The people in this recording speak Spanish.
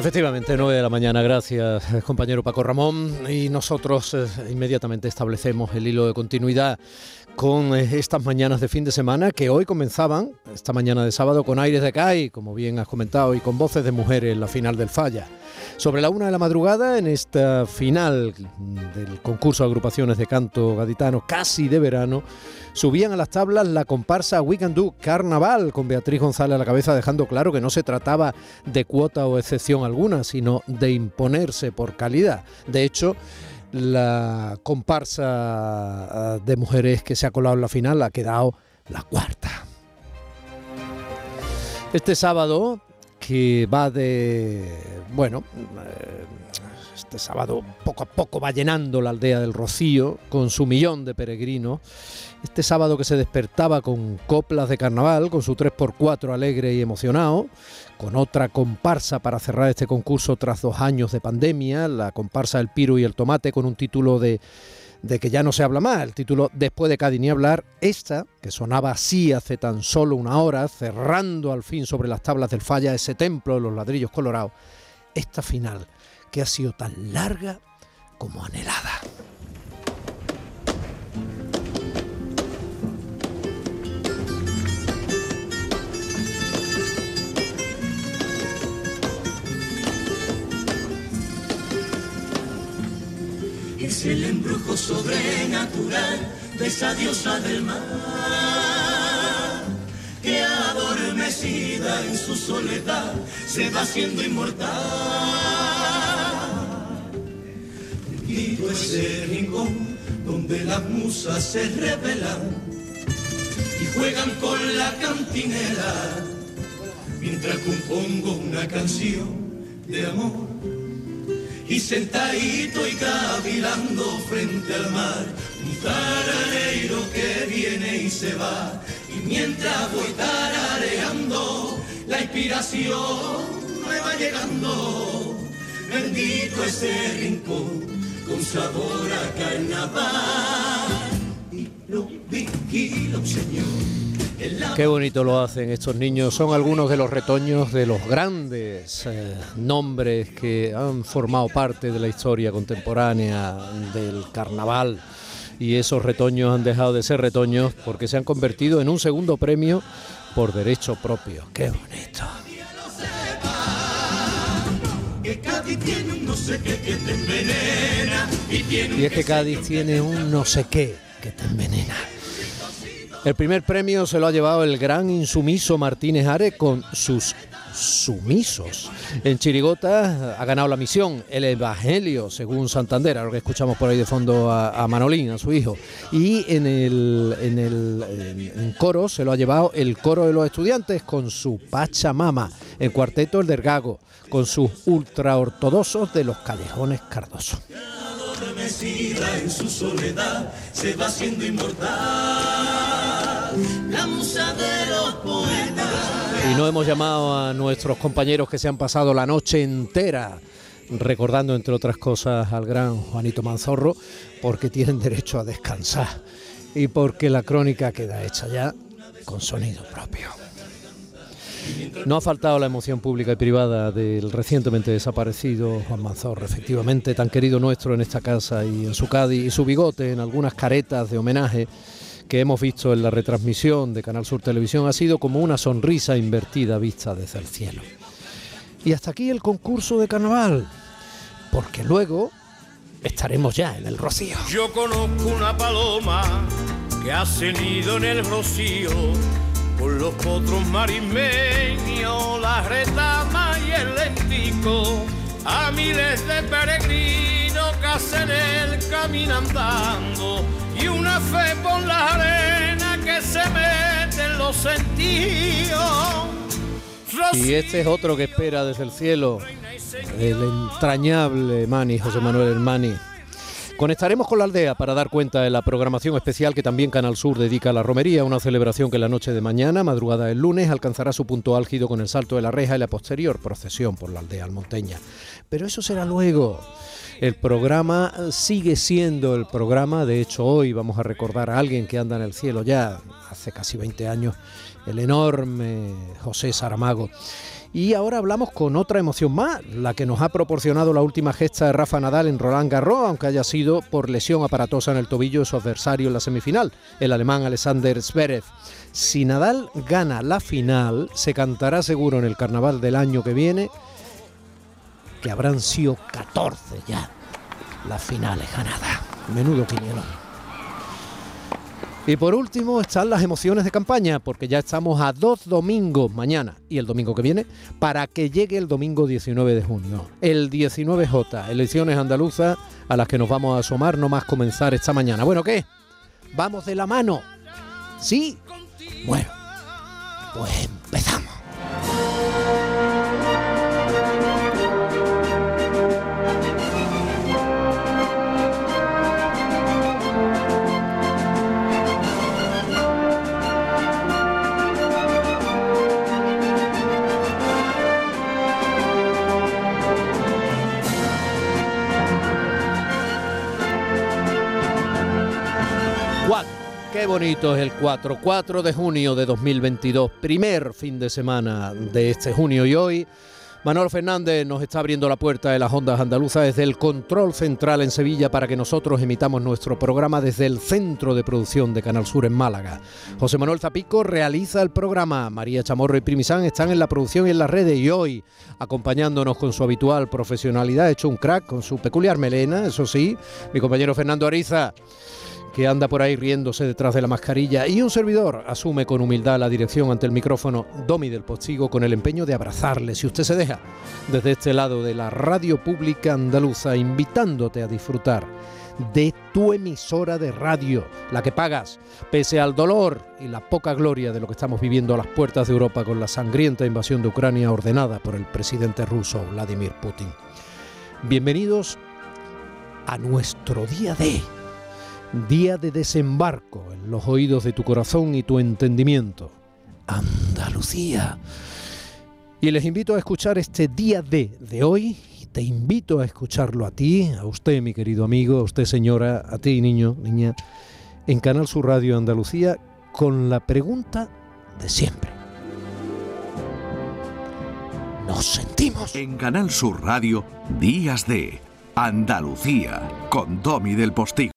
Efectivamente, 9 de la mañana, gracias compañero Paco Ramón. Y nosotros eh, inmediatamente establecemos el hilo de continuidad con eh, estas mañanas de fin de semana que hoy comenzaban, esta mañana de sábado, con aires de CAI, como bien has comentado, y con voces de mujeres en la final del Falla. Sobre la una de la madrugada, en esta final del concurso de agrupaciones de canto gaditano casi de verano, subían a las tablas la comparsa We Can Do Carnaval con Beatriz González a la cabeza, dejando claro que no se trataba de cuota o excepción alguna, sino de imponerse por calidad. De hecho, la comparsa ah, de mujeres que se ha colado en la final ha quedado la cuarta. Este sábado, que va de, bueno, eh, este sábado poco a poco va llenando la aldea del Rocío con su millón de peregrinos. Este sábado que se despertaba con coplas de carnaval, con su 3x4 alegre y emocionado, con otra comparsa para cerrar este concurso tras dos años de pandemia, la comparsa El Piro y el Tomate, con un título de, de que ya no se habla más, el título Después de Cádiz ni hablar, esta, que sonaba así hace tan solo una hora, cerrando al fin sobre las tablas del falla ese templo de los ladrillos colorados, esta final que ha sido tan larga como anhelada. Es el embrujo sobrenatural de esa diosa del mar, que adormecida en su soledad se va haciendo inmortal. Bendito ese rincón donde las musas se revelan y juegan con la cantinera mientras compongo una canción de amor y sentadito y cavilando frente al mar, un tarareiro que viene y se va, y mientras voy tarareando, la inspiración me va llegando, bendito ese rincón con sabor a carnaval, y lo vigila un señor Qué bonito lo hacen estos niños. Son algunos de los retoños de los grandes eh, nombres que han formado parte de la historia contemporánea del carnaval. Y esos retoños han dejado de ser retoños porque se han convertido en un segundo premio por derecho propio. Qué bonito. Y es que Cádiz tiene un no sé qué. El primer premio se lo ha llevado el gran insumiso Martínez Are con sus sumisos. En Chirigota ha ganado la misión El Evangelio, según Santander, ahora que escuchamos por ahí de fondo a, Manolín, a su hijo. Y en el, en el coro se lo ha llevado el coro de los estudiantes con su Pachamama. En cuarteto el del Gago, con sus ultraortodoxos de los callejones cardosos en su soledad se va haciendo inmortal. La musa de los poetas. Y no hemos llamado a nuestros compañeros que se han pasado la noche entera recordando entre otras cosas al gran Juanito Manzorro porque tienen derecho a descansar y porque la crónica queda hecha ya con sonido propio. No ha faltado la emoción pública y privada del recientemente desaparecido Juan Manzorro, efectivamente tan querido nuestro en esta casa y en su Cádiz, y su bigote en algunas caretas de homenaje que hemos visto en la retransmisión de Canal Sur Televisión ha sido como una sonrisa invertida vista desde el cielo. Y hasta aquí el concurso de carnaval, porque luego estaremos ya en el rocío. Yo conozco una paloma que ha cenido en el rocío con los potros marismeños, la retama y el lentico, a miles de peregrinos que hacen el camino andando, y una fe por la arena que se mete en los sentidos. Y este es otro que espera desde el cielo, el entrañable Mani, José Manuel Hermani. Conectaremos con la aldea para dar cuenta de la programación especial que también Canal Sur dedica a la romería, una celebración que la noche de mañana, madrugada del lunes, alcanzará su punto álgido con el salto de la reja y la posterior procesión por la aldea almonteña. Pero eso será luego. El programa sigue siendo el programa, de hecho hoy vamos a recordar a alguien que anda en el cielo ya hace casi 20 años, el enorme José Saramago. Y ahora hablamos con otra emoción más, la que nos ha proporcionado la última gesta de Rafa Nadal en Roland Garros, aunque haya sido por lesión aparatosa en el tobillo de su adversario en la semifinal, el alemán Alexander Zverev. Si Nadal gana la final, se cantará seguro en el carnaval del año que viene que habrán sido 14 ya las finales ganadas. Menudo quinielón. Y por último están las emociones de campaña, porque ya estamos a dos domingos, mañana y el domingo que viene, para que llegue el domingo 19 de junio. El 19J, elecciones andaluzas a las que nos vamos a asomar no más comenzar esta mañana. Bueno, ¿qué? ¿Vamos de la mano? ¿Sí? Bueno, pues empezamos. Bonito es el 4, 4 de junio de 2022, primer fin de semana de este junio. Y hoy Manuel Fernández nos está abriendo la puerta de las ondas andaluzas desde el control central en Sevilla para que nosotros emitamos nuestro programa desde el centro de producción de Canal Sur en Málaga. José Manuel Zapico realiza el programa, María Chamorro y Primisán están en la producción y en las redes. Y hoy acompañándonos con su habitual profesionalidad, hecho un crack con su peculiar melena, eso sí, mi compañero Fernando Ariza que anda por ahí riéndose detrás de la mascarilla, y un servidor asume con humildad la dirección ante el micrófono, Domi del Postigo, con el empeño de abrazarle, si usted se deja, desde este lado de la radio pública andaluza, invitándote a disfrutar de tu emisora de radio, la que pagas, pese al dolor y la poca gloria de lo que estamos viviendo a las puertas de Europa con la sangrienta invasión de Ucrania ordenada por el presidente ruso Vladimir Putin. Bienvenidos a nuestro día de día de desembarco en los oídos de tu corazón y tu entendimiento. Andalucía. Y les invito a escuchar este día de de hoy. Y te invito a escucharlo a ti, a usted, mi querido amigo, a usted, señora, a ti, niño, niña, en Canal Sur Radio Andalucía, con la pregunta de siempre. Nos sentimos. En Canal Sur Radio, Días de Andalucía, con Domi del Postigo.